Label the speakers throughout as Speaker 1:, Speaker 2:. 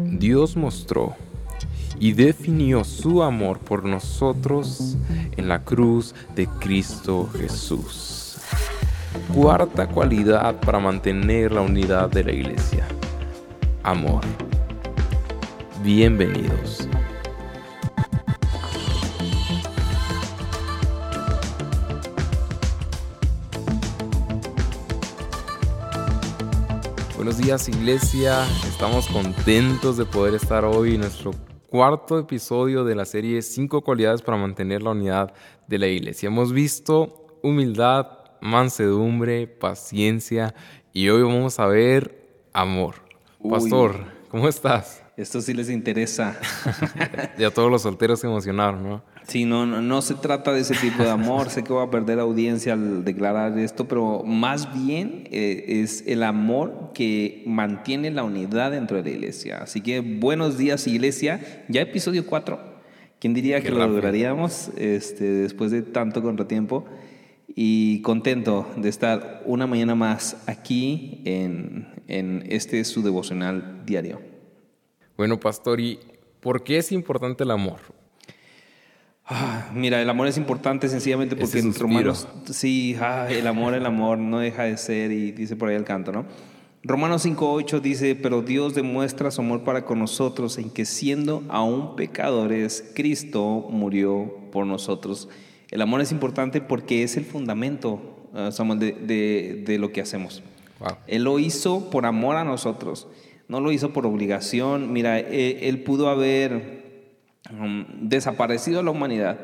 Speaker 1: Dios mostró y definió su amor por nosotros en la cruz de Cristo Jesús. Cuarta cualidad para mantener la unidad de la iglesia. Amor. Bienvenidos. Días iglesia, estamos contentos de poder estar hoy en nuestro cuarto episodio de la serie 5 cualidades para mantener la unidad de la iglesia. Hemos visto humildad, mansedumbre, paciencia y hoy vamos a ver amor. Pastor, ¿cómo estás?
Speaker 2: Esto sí les interesa.
Speaker 1: ya todos los solteros se emocionaron, ¿no?
Speaker 2: Sí, no, no, se trata de ese tipo de amor. sé que voy a perder audiencia al declarar esto, pero más bien eh, es el amor que mantiene la unidad dentro de la iglesia. Así que buenos días, iglesia. Ya episodio 4. ¿Quién diría que lo lograríamos este, después de tanto contratiempo? Y contento de estar una mañana más aquí en, en este su devocional diario.
Speaker 1: Bueno, pastor, ¿y por qué es importante el amor?
Speaker 2: Ah, mira, el amor es importante sencillamente porque en Romanos, sí, ah, el amor, el amor no deja de ser y dice por ahí el canto, ¿no? Romanos 5.8 dice, pero Dios demuestra su amor para con nosotros en que siendo aún pecadores, Cristo murió por nosotros. El amor es importante porque es el fundamento, uh, Samuel, de, de, lo que hacemos. Él lo hizo por amor a nosotros, no lo hizo por obligación. Mira, él, él pudo haber Um, desaparecido la humanidad.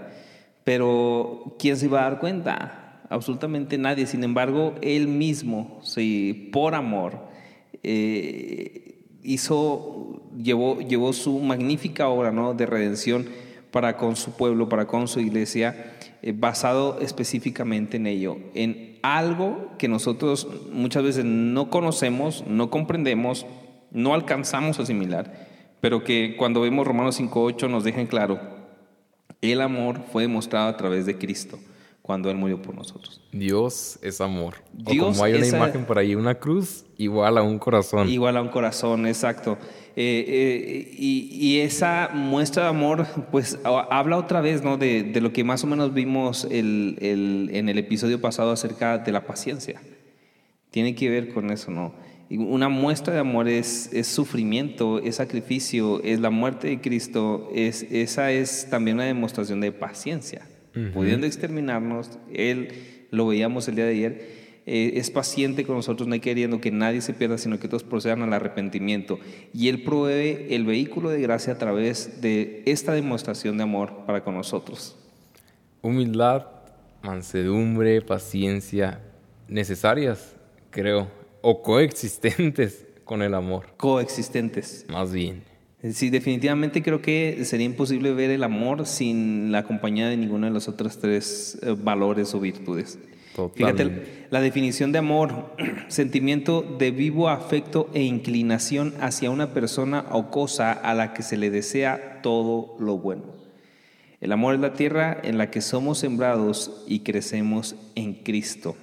Speaker 2: Pero ¿quién se iba a dar cuenta? Absolutamente nadie. Sin embargo, él mismo, sí, por amor, eh, hizo, llevó, llevó su magnífica obra ¿no? de redención para con su pueblo, para con su iglesia, eh, basado específicamente en ello, en algo que nosotros muchas veces no conocemos, no comprendemos, no alcanzamos a asimilar pero que cuando vemos Romanos 5.8 nos dejan claro, el amor fue demostrado a través de Cristo cuando Él murió por nosotros.
Speaker 1: Dios es amor. Dios o como hay una imagen por ahí, una cruz igual a un corazón.
Speaker 2: Igual a un corazón, exacto. Eh, eh, y, esa muestra de amor, pues habla otra vez ¿no? de, de lo que más o menos vimos el, el, en el episodio pasado acerca de la paciencia. Tiene que ver con eso, ¿no? Una muestra de amor es, sufrimiento, es sacrificio, es la muerte de Cristo, es, esa es también una demostración de paciencia. Pudiendo exterminarnos, Él, lo veíamos el día de ayer, eh, es paciente con nosotros, no queriendo que nadie se pierda, sino que todos procedan al arrepentimiento. Y Él provee el vehículo de gracia a través de esta demostración de amor para con nosotros.
Speaker 1: Humildad, mansedumbre, paciencia, necesarias, creo o coexistentes con el amor.
Speaker 2: Coexistentes.
Speaker 1: Más bien.
Speaker 2: Sí, definitivamente creo que sería imposible ver el amor sin la compañía de ninguno de los otros tres eh, valores o virtudes. Fíjate, la definición de amor, sentimiento de vivo afecto e inclinación hacia una persona o cosa a la que se le desea todo lo bueno. El amor es la tierra en la que somos sembrados y crecemos en Cristo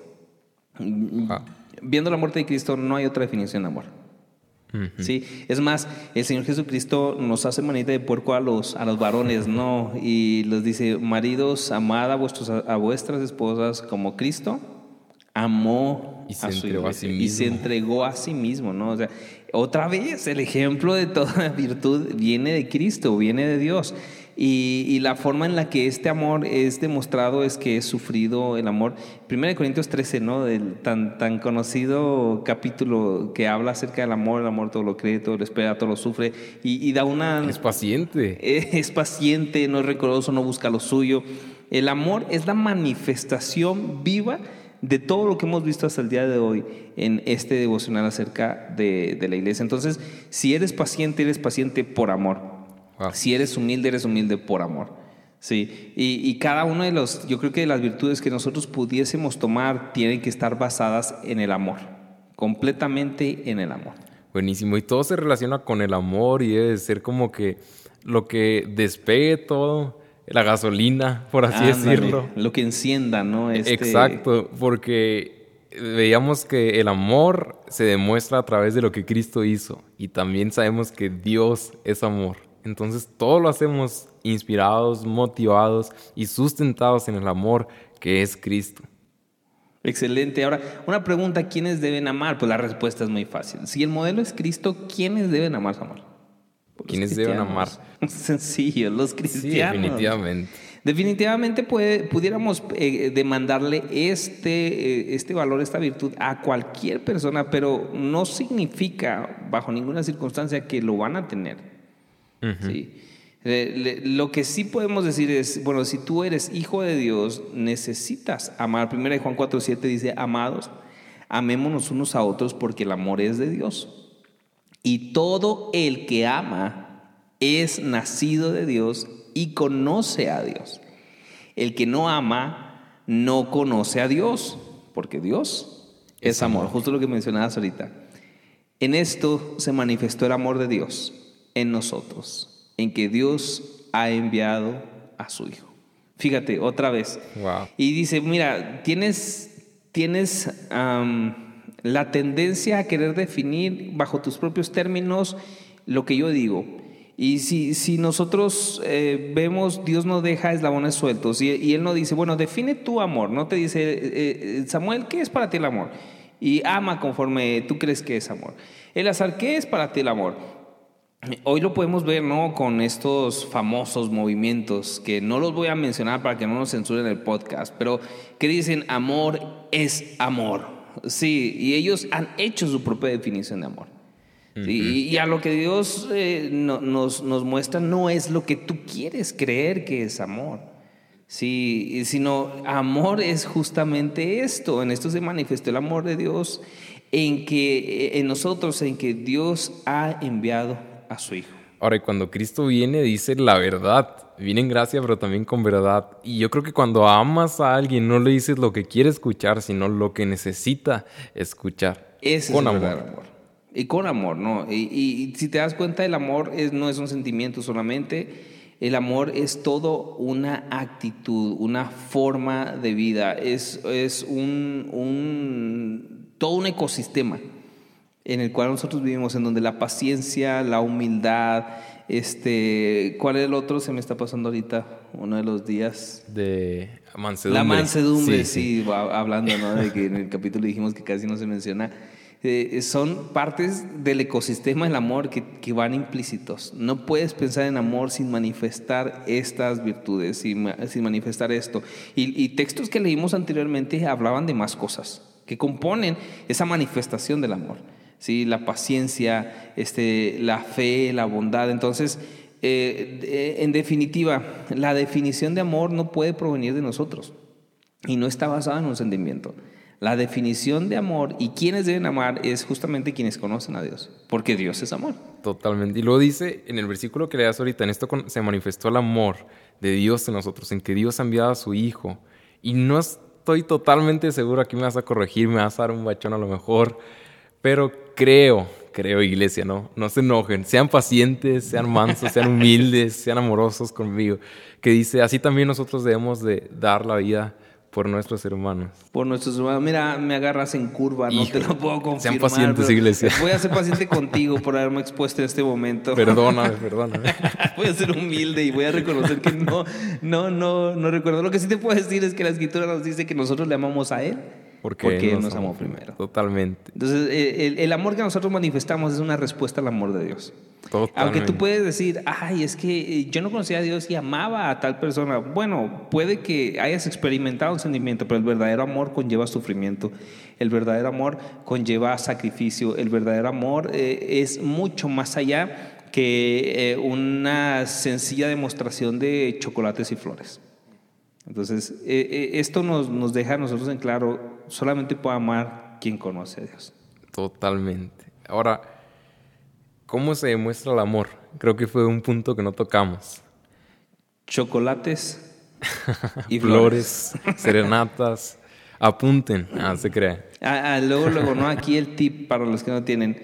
Speaker 2: viendo la muerte de Cristo no hay otra definición de amor. Sí, es más, el Señor Jesucristo nos hace manita de puerco a los, a los varones, ¿no? Y les dice, maridos, amad a, vuestros, a vuestras esposas como Cristo amó
Speaker 1: y se
Speaker 2: a
Speaker 1: su entregó a sí mismo.
Speaker 2: y se entregó a sí mismo, ¿no? O sea, otra vez el ejemplo de toda virtud viene de Cristo, viene de Dios. Y, la forma en la que este amor es demostrado es que es sufrido el amor. 1 Corintios 13, ¿no? Del tan, tan conocido capítulo que habla acerca del amor, el amor todo lo cree, todo lo espera, todo lo sufre. Y, da una...
Speaker 1: Es paciente.
Speaker 2: Es, paciente, no es rencoroso, no busca lo suyo. El amor es la manifestación viva de todo lo que hemos visto hasta el día de hoy en este devocional acerca de, de la iglesia. Entonces, si eres paciente, eres paciente por amor. Si eres humilde, eres humilde por amor. Sí, y, cada uno de los, yo creo que las virtudes que nosotros pudiésemos tomar tienen que estar basadas en el amor, completamente en el amor.
Speaker 1: Buenísimo, y todo se relaciona con el amor y debe ser como que lo que despegue todo, la gasolina, por así decirlo.
Speaker 2: Lo que encienda, ¿no?
Speaker 1: Este Exacto, porque veíamos que el amor se demuestra a través de lo que Cristo hizo y también sabemos que Dios es amor. Entonces todo lo hacemos inspirados, motivados y sustentados en el amor que es Cristo.
Speaker 2: Excelente. Ahora, una pregunta, ¿quiénes deben amar? Pues la respuesta es muy fácil. Si el modelo es Cristo, ¿quiénes deben amar su amor?
Speaker 1: Pues ¿Quiénes deben amar?
Speaker 2: Sencillo, los cristianos.
Speaker 1: Sí, definitivamente.
Speaker 2: Definitivamente pudiéramos eh, demandarle este, eh, este valor, esta virtud a cualquier persona, pero no significa bajo ninguna circunstancia que lo van a tener. ¿Sí? lo que sí podemos decir es, bueno, si tú eres hijo de Dios, necesitas amar. Primera de Juan 4.7 dice, amados, amémonos unos a otros porque el amor es de Dios. Y todo el que ama es nacido de Dios y conoce a Dios. El que no ama no conoce a Dios, porque Dios es amor, justo lo que mencionabas ahorita. En esto se manifestó el amor de Dios en nosotros, en que Dios ha enviado a su Hijo. Fíjate, otra vez. Y dice, mira, tienes, tienes la tendencia a querer definir bajo tus propios términos lo que yo digo. Y si, si nosotros eh, vemos, Dios no deja eslabones sueltos y, y, Él no dice, bueno, define tu amor, no te dice, eh, eh, Samuel, ¿qué es para ti el amor? Y ama conforme tú crees que es amor. El azar, ¿qué es para ti el amor? Hoy lo podemos ver, ¿no? Con estos famosos movimientos que no los voy a mencionar para que no nos censuren el podcast, pero que dicen amor es amor. Sí, y ellos han hecho su propia definición de amor y, a lo que Dios eh, nos, nos, muestra no es lo que tú quieres creer que es amor, sí, sino amor es justamente esto. En esto se manifestó el amor de Dios en que en nosotros, en que Dios ha enviado a su Hijo.
Speaker 1: Ahora, y cuando Cristo viene, dice la verdad. Viene en gracia, pero también con verdad. Y yo creo que cuando amas a alguien, no le dices lo que quiere escuchar, sino lo que necesita escuchar.
Speaker 2: Ese con es amor. amor. Y con amor, ¿no? Y, si te das cuenta, el amor es, no es un sentimiento solamente, el amor es todo una actitud, una forma de vida, es, es un, un, todo un ecosistema en el cual nosotros vivimos, en donde la paciencia, la humildad, este, ¿cuál es el otro? Se me está pasando ahorita, uno de los días.
Speaker 1: De mansedumbre.
Speaker 2: La mansedumbre, sí, hablando, ¿no? De que en el capítulo dijimos que casi no se menciona. Eh, son partes del ecosistema del amor que, que, van implícitos. No puedes pensar en amor sin manifestar estas virtudes, sin, sin manifestar esto. Y, y, textos que leímos anteriormente hablaban de más cosas que componen esa manifestación del amor. ¿Sí? La paciencia, este, la fe, la bondad. Entonces, eh, en definitiva, la definición de amor no puede provenir de nosotros y no está basada en un sentimiento. La definición de amor y quienes deben amar es justamente quienes conocen a Dios, porque Dios es amor.
Speaker 1: Totalmente. Y lo dice en el versículo que le das ahorita, en esto se manifestó el amor de Dios en nosotros, en que Dios ha enviado a su Hijo. Y no estoy totalmente seguro, aquí me vas a corregir, me vas a dar un bachón a lo mejor, pero creo, creo iglesia, ¿no? No se enojen, sean pacientes, sean mansos, sean humildes, sean amorosos conmigo. Que dice, así también nosotros debemos de dar la vida por nuestros hermanos.
Speaker 2: Por nuestros hermanos. Mira, me agarras en curva, no te lo puedo confirmar.
Speaker 1: Sean pacientes, iglesia.
Speaker 2: Voy a ser paciente contigo por haberme expuesto en este momento.
Speaker 1: Perdóname, perdóname.
Speaker 2: voy a ser humilde y voy a reconocer que no, no, no, no recuerdo. Lo que sí te puedo decir es que la escritura nos dice que nosotros le amamos a Él. Porque, Él nos, amó primero.
Speaker 1: Totalmente.
Speaker 2: Entonces, el, el amor que nosotros manifestamos es una respuesta al amor de Dios. Aunque tú puedes decir, ay, es que eh, yo no conocía a Dios y amaba a tal persona. Bueno, puede que hayas experimentado un sentimiento, pero el verdadero amor conlleva sufrimiento. El verdadero amor conlleva sacrificio. El verdadero amor eh, es mucho más allá que eh, una sencilla demostración de chocolates y flores. Entonces, esto nos, nos deja a nosotros en claro, solamente puede amar quien conoce a Dios.
Speaker 1: Totalmente. Ahora, ¿Cómo se demuestra el amor? Creo que fue un punto que no tocamos.
Speaker 2: Chocolates
Speaker 1: y flores, serenatas. Apunten, ah, se cree.
Speaker 2: Ah, ah, luego, luego, ¿no? Aquí el tip para los que no tienen.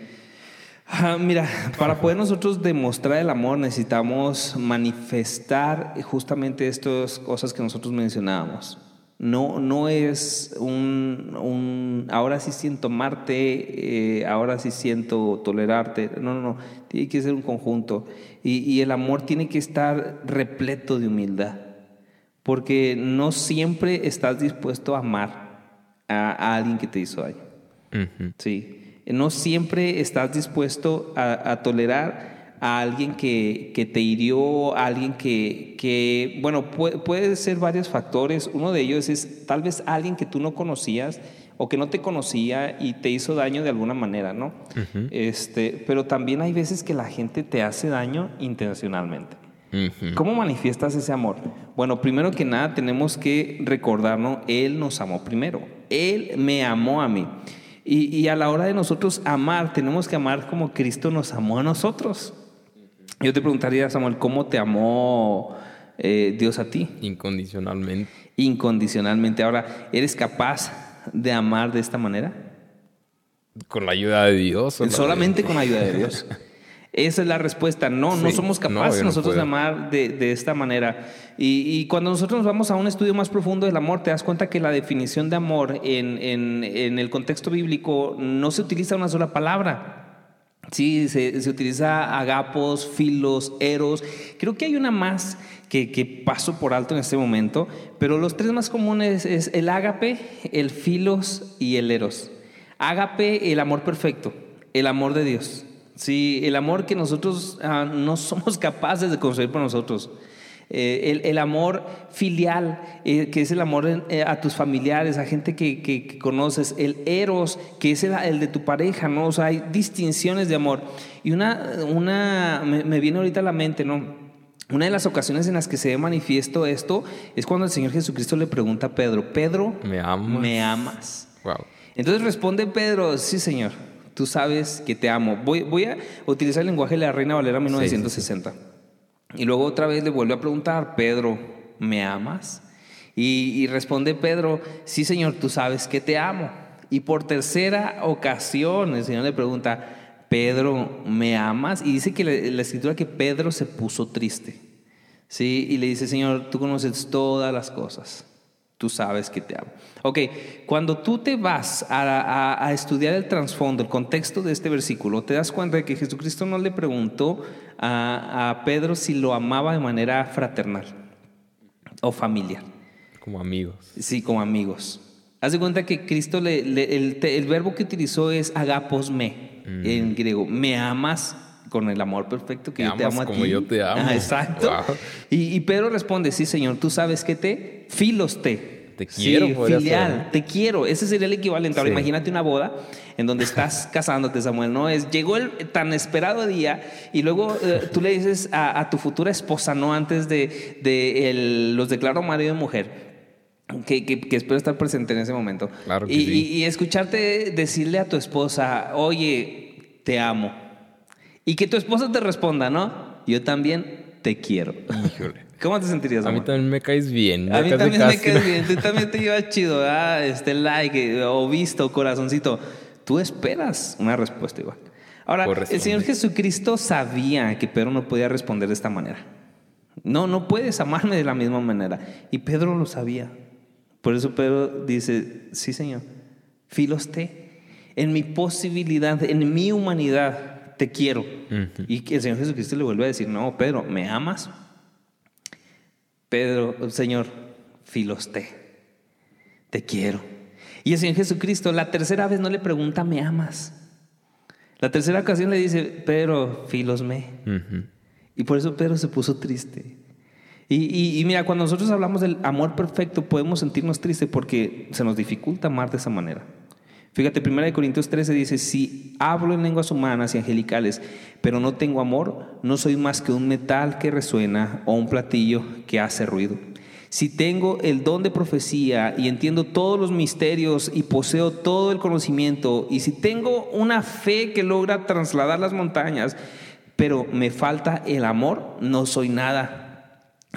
Speaker 2: Ah, mira, para poder nosotros demostrar el amor necesitamos manifestar justamente estas cosas que nosotros mencionábamos. No, no es un, un ahora sí siento amarte, eh, ahora sí siento tolerarte. No, no, no. Tiene que ser un conjunto. Y, y el amor tiene que estar repleto de humildad. Porque no siempre estás dispuesto a amar a, alguien que te hizo daño. Sí. No siempre estás dispuesto a, a tolerar a alguien que, que, te hirió, a alguien que, que bueno, puede, puede, ser varios factores. Uno de ellos es tal vez alguien que tú no conocías o que no te conocía y te hizo daño de alguna manera, ¿no? este, pero también hay veces que la gente te hace daño intencionalmente. ¿Cómo manifiestas ese amor? Bueno, primero que nada tenemos que recordarnos, Él nos amó primero. Él me amó a mí. Y, y a la hora de nosotros amar, tenemos que amar como Cristo nos amó a nosotros. Yo te preguntaría, Samuel, ¿cómo te amó eh, Dios a ti?
Speaker 1: Incondicionalmente.
Speaker 2: Incondicionalmente. Ahora, ¿eres capaz de amar de esta manera?
Speaker 1: Con la ayuda de Dios.
Speaker 2: Solamente con la ayuda de Dios. Esa es la respuesta. No, no somos capaces nosotros de amar de, esta manera. Y, cuando nosotros nos vamos a un estudio más profundo del amor, te das cuenta que la definición de amor en, en el contexto bíblico no se utiliza una sola palabra. Sí, se, se, utiliza agapos, filos, eros. Creo que hay una más que, que, paso por alto en este momento, pero los tres más comunes es el ágape, el filos y el eros. Ágape, el amor perfecto, el amor de Dios. Sí, el amor que nosotros ah, no somos capaces de construir por nosotros. Eh, el, amor filial, eh, que es el amor eh, a tus familiares, a gente que, conoces, el eros, que es el, de tu pareja, ¿no? O sea, hay distinciones de amor. Y una, una me, viene ahorita a la mente, ¿no? Una de las ocasiones en las que se ve manifiesto esto es cuando el Señor Jesucristo le pregunta a Pedro, Pedro, ¿me amas? ¿Me amas? Entonces responde Pedro, sí, Señor, tú sabes que te amo. Voy, voy a utilizar el lenguaje de la Reina Valera 1960. Y luego otra vez le vuelve a preguntar, Pedro, ¿me amas? Y, responde Pedro, sí Señor, tú sabes que te amo. Y por tercera ocasión el Señor le pregunta, Pedro, ¿me amas? Y dice que la, escritura que Pedro se puso triste. ¿sí? Y le dice, Señor, tú conoces todas las cosas. Tú sabes que te amo. Ok, cuando tú te vas a, a estudiar el trasfondo, el contexto de este versículo, te das cuenta de que Jesucristo no le preguntó a, Pedro si lo amaba de manera fraternal o familiar.
Speaker 1: Como amigos.
Speaker 2: Sí, como amigos. Haz de cuenta que Cristo, le, el, verbo que utilizó es agapos me, mm. en griego. Me amas con el amor perfecto que yo te amo a
Speaker 1: como yo te amo.
Speaker 2: exacto. Y, y, Pedro responde, sí, Señor, tú sabes que te, filos te.
Speaker 1: Te quiero.
Speaker 2: Sí, filial, te quiero. Ese sería el equivalente. Ahora imagínate una boda en donde estás casándote, Samuel, ¿no? Es, llegó el tan esperado día y luego eh, tú le dices a, tu futura esposa, ¿no? Antes de, de los declaro marido y mujer. Que, que, espero estar presente en ese momento.
Speaker 1: Claro que
Speaker 2: y,
Speaker 1: sí.
Speaker 2: y, escucharte decirle a tu esposa, oye, te amo. Y que tu esposa te responda, ¿no? Yo también te quiero. Híjole. ¿Cómo te sentirías?
Speaker 1: A mí también me caes bien.
Speaker 2: A mí también me caes bien. Tú también te llevas chido. Ah, este like o visto, corazoncito. Tú esperas una respuesta igual. Ahora, el Señor Jesucristo sabía que Pedro no podía responder de esta manera. No, no puedes amarme de la misma manera. Y Pedro lo sabía. Por eso Pedro dice, sí Señor, filoste, en mi posibilidad, en mi humanidad, te quiero. Y que el Señor Jesucristo le vuelve a decir, no, Pedro, ¿me amas? Pedro, Señor, filoste, te quiero. Y el Señor Jesucristo la tercera vez no le pregunta, ¿me amas? La tercera ocasión le dice, Pedro, filosme. Y por eso Pedro se puso triste. Y, y, mira, cuando nosotros hablamos del amor perfecto, podemos sentirnos tristes porque se nos dificulta amar de esa manera. Fíjate, 1 Corintios 13 dice, si hablo en lenguas humanas y angelicales, pero no tengo amor, no soy más que un metal que resuena o un platillo que hace ruido. Si tengo el don de profecía y entiendo todos los misterios y poseo todo el conocimiento, y si tengo una fe que logra trasladar las montañas, pero me falta el amor, no soy nada.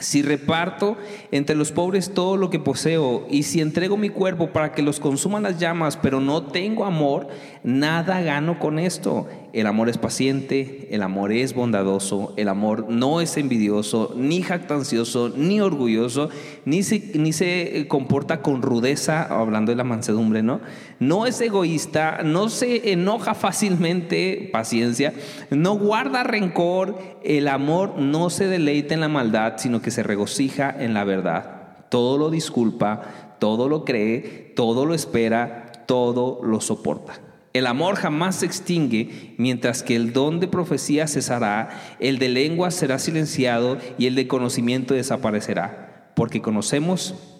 Speaker 2: Si reparto entre los pobres todo lo que poseo y si entrego mi cuerpo para que los consuman las llamas, pero no tengo amor, nada gano con esto. El amor es paciente, el amor es bondadoso, el amor no es envidioso, ni jactancioso, ni orgulloso, ni se, ni se comporta con rudeza, hablando de la mansedumbre, ¿no? No es egoísta, no se enoja fácilmente, paciencia, no guarda rencor, el amor no se deleita en la maldad, sino que se regocija en la verdad. Todo lo disculpa, todo lo cree, todo lo espera, todo lo soporta. El amor jamás se extingue, mientras que el don de profecía cesará, el de lengua será silenciado y el de conocimiento desaparecerá, porque conocemos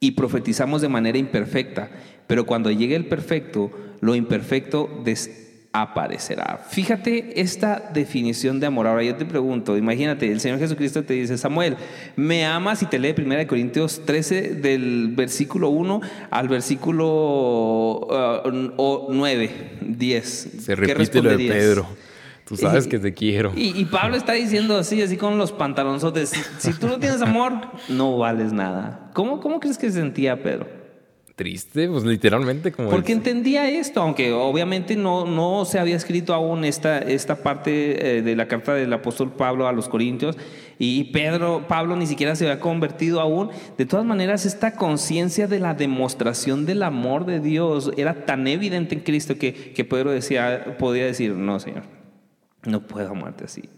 Speaker 2: y profetizamos de manera imperfecta, pero cuando llegue el perfecto, lo imperfecto des aparecerá. Fíjate esta definición de amor. Ahora yo te pregunto, imagínate, el Señor Jesucristo te dice, Samuel, me amas y te lee 1 Corintios 13 del versículo 1 al versículo 9, 10.
Speaker 1: Se repite lo de Pedro. Tú sabes que te quiero.
Speaker 2: Y, Pablo está diciendo así, así con los pantalonzotes, si, tú no tienes amor, no vales nada. ¿Cómo, cómo crees que se sentía Pedro?
Speaker 1: triste, pues literalmente como...
Speaker 2: Porque entendía esto, aunque obviamente no, no se había escrito aún esta, esta parte eh, de la carta del apóstol Pablo a los Corintios y Pedro, Pablo ni siquiera se había convertido aún. De todas maneras, esta conciencia de la demostración del amor de Dios era tan evidente en Cristo que, que Pedro decía, podía decir, no, Señor, no puedo amarte así.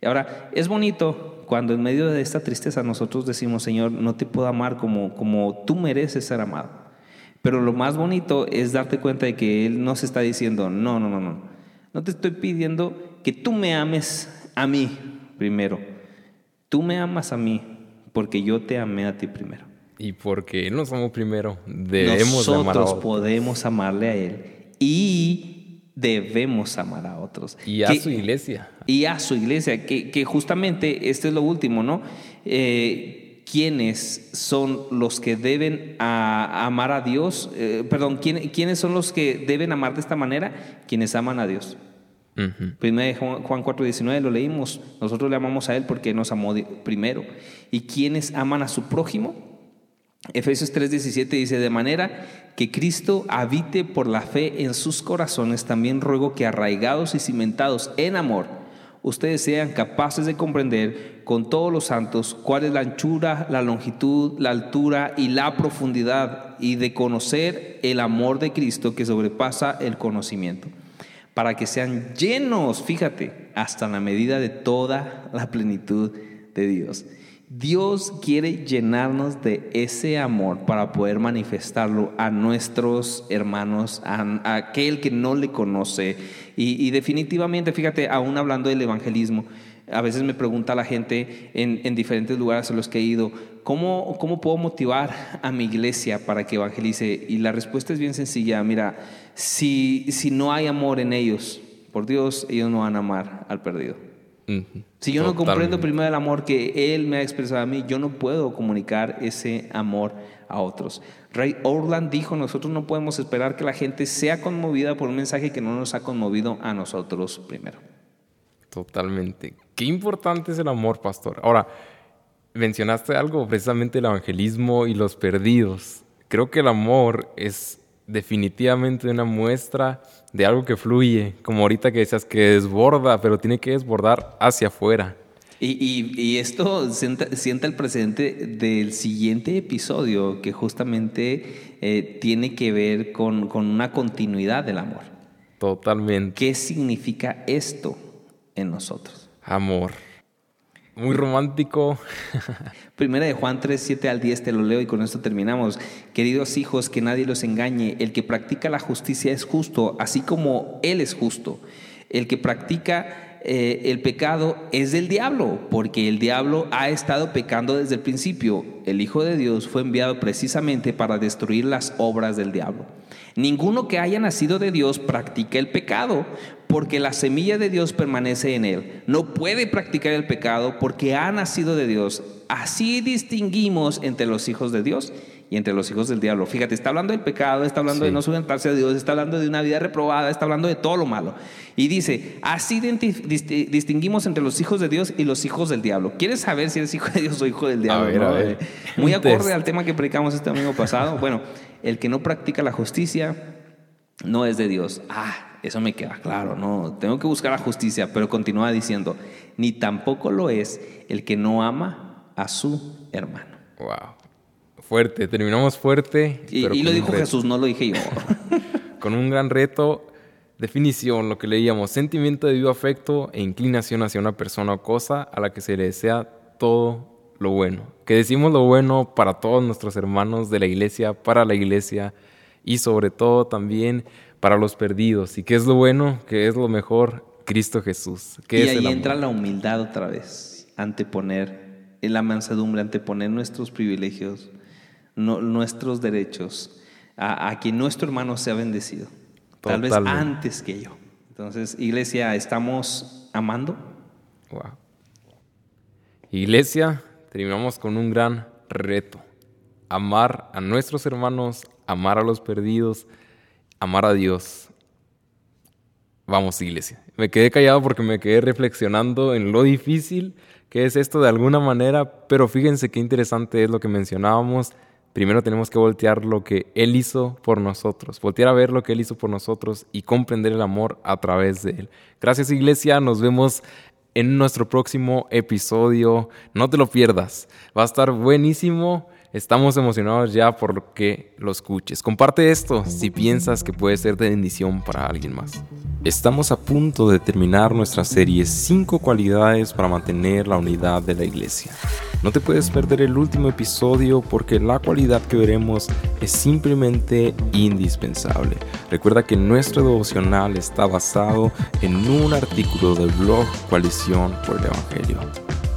Speaker 2: Y ahora, es bonito cuando en medio de esta tristeza nosotros decimos, Señor, no te puedo amar como, como tú mereces ser amado. Pero lo más bonito es darte cuenta de que Él no se está diciendo, no, no, no, no. No te estoy pidiendo que tú me ames a mí primero. Tú me amas a mí porque yo te amé a ti primero.
Speaker 1: Y porque Él nos amó primero, debemos
Speaker 2: amar a podemos amarle a Él y debemos amar a otros.
Speaker 1: Y a su iglesia.
Speaker 2: Y a su iglesia, que, que justamente este es lo último, ¿no? Eh, quiénes son los que deben amar a Dios, eh, perdón, ¿quiénes son los que deben amar de esta manera? Quienes aman a Dios. Primero Juan 4:19 lo leímos, nosotros le amamos a Él porque nos amó primero. ¿Y quienes aman a su prójimo? Efesios 3:17 dice, de manera que Cristo habite por la fe en sus corazones, también ruego que arraigados y cimentados en amor, ustedes sean capaces de comprender con todos los santos cuál es la anchura, la longitud, la altura y la profundidad y de conocer el amor de Cristo que sobrepasa el conocimiento, para que sean llenos, fíjate, hasta la medida de toda la plenitud de Dios. Dios quiere llenarnos de ese amor para poder manifestarlo a nuestros hermanos, a, aquel que no le conoce. Y, definitivamente, fíjate, aún hablando del evangelismo, a veces me pregunta la gente en, diferentes lugares a los que he ido, ¿cómo, ¿cómo puedo motivar a mi iglesia para que evangelice? Y la respuesta es bien sencilla, mira, si, si no hay amor en ellos, por Dios, ellos no van a amar al perdido. Si yo no comprendo primero el amor que Él me ha expresado a mí, yo no puedo comunicar ese amor a otros. Ray Orland dijo, nosotros no podemos esperar que la gente sea conmovida por un mensaje que no nos ha conmovido a nosotros primero.
Speaker 1: Totalmente. Qué importante es el amor, pastor. Ahora, mencionaste algo, precisamente el evangelismo y los perdidos. Creo que el amor es definitivamente una muestra de algo que fluye, como ahorita que decías que desborda, pero tiene que desbordar hacia afuera.
Speaker 2: Y, esto sienta, el precedente del siguiente episodio que justamente eh, tiene que ver con, con una continuidad del amor.
Speaker 1: Totalmente.
Speaker 2: ¿Qué significa esto en nosotros?
Speaker 1: Amor. Muy romántico.
Speaker 2: Primera de Juan 3, 7 al 10 te lo leo y con esto terminamos. Queridos hijos, que nadie los engañe. El que practica la justicia es justo, así como Él es justo. El que practica eh, el pecado es del diablo, porque el diablo ha estado pecando desde el principio. El Hijo de Dios fue enviado precisamente para destruir las obras del diablo. Ninguno que haya nacido de Dios practica el pecado, porque la semilla de Dios permanece en él. No puede practicar el pecado porque ha nacido de Dios. Así distinguimos entre los hijos de Dios y entre los hijos del diablo. Fíjate, está hablando del pecado, está hablando de no sujetarse a Dios, está hablando de una vida reprobada, está hablando de todo lo malo. Y dice, así distinguimos entre los hijos de Dios y los hijos del diablo. ¿Quieres saber si eres hijo de Dios o hijo del diablo? Eh, muy acorde al tema que predicamos este domingo pasado. Bueno, el que no practica la justicia no es de Dios. Ah, eso me queda claro, no, tengo que buscar la justicia, pero continúa diciendo, ni tampoco lo es el que no ama a su hermano.
Speaker 1: Wow. Fuerte, terminamos fuerte.
Speaker 2: Y, lo dijo Jesús, no lo dije yo.
Speaker 1: con un gran reto, definición, lo que leíamos, sentimiento de vivo afecto e inclinación hacia una persona o cosa a la que se le desea todo lo bueno. Que decimos lo bueno para todos nuestros hermanos de la iglesia, para la iglesia y sobre todo también para los perdidos. ¿Y qué es lo bueno? ¿Qué es lo mejor? Cristo Jesús.
Speaker 2: y ahí entra la humildad otra vez, anteponer, en la mansedumbre, anteponer nuestros privilegios nuestros derechos a, que nuestro hermano sea bendecido. Tal vez antes que yo. Entonces, iglesia, ¿estamos amando?
Speaker 1: Wow. Iglesia, terminamos con un gran reto. Amar a nuestros hermanos, amar a los perdidos, amar a Dios. Vamos, iglesia. Me quedé callado porque me quedé reflexionando en lo difícil que es esto de alguna manera, pero fíjense qué interesante es lo que mencionábamos primero tenemos que voltear lo que Él hizo por nosotros, voltear a ver lo que Él hizo por nosotros y comprender el amor a través de Él. Gracias Iglesia, nos vemos en nuestro próximo episodio. No te lo pierdas, va a estar buenísimo. Estamos emocionados ya por que lo escuches. Comparte esto si piensas que puede ser de bendición para alguien más. Estamos a punto de terminar nuestra serie 5 cualidades para mantener la unidad de la iglesia. No te puedes perder el último episodio porque la cualidad que veremos es simplemente indispensable. Recuerda que nuestro devocional está basado en un artículo del blog Coalición por el Evangelio.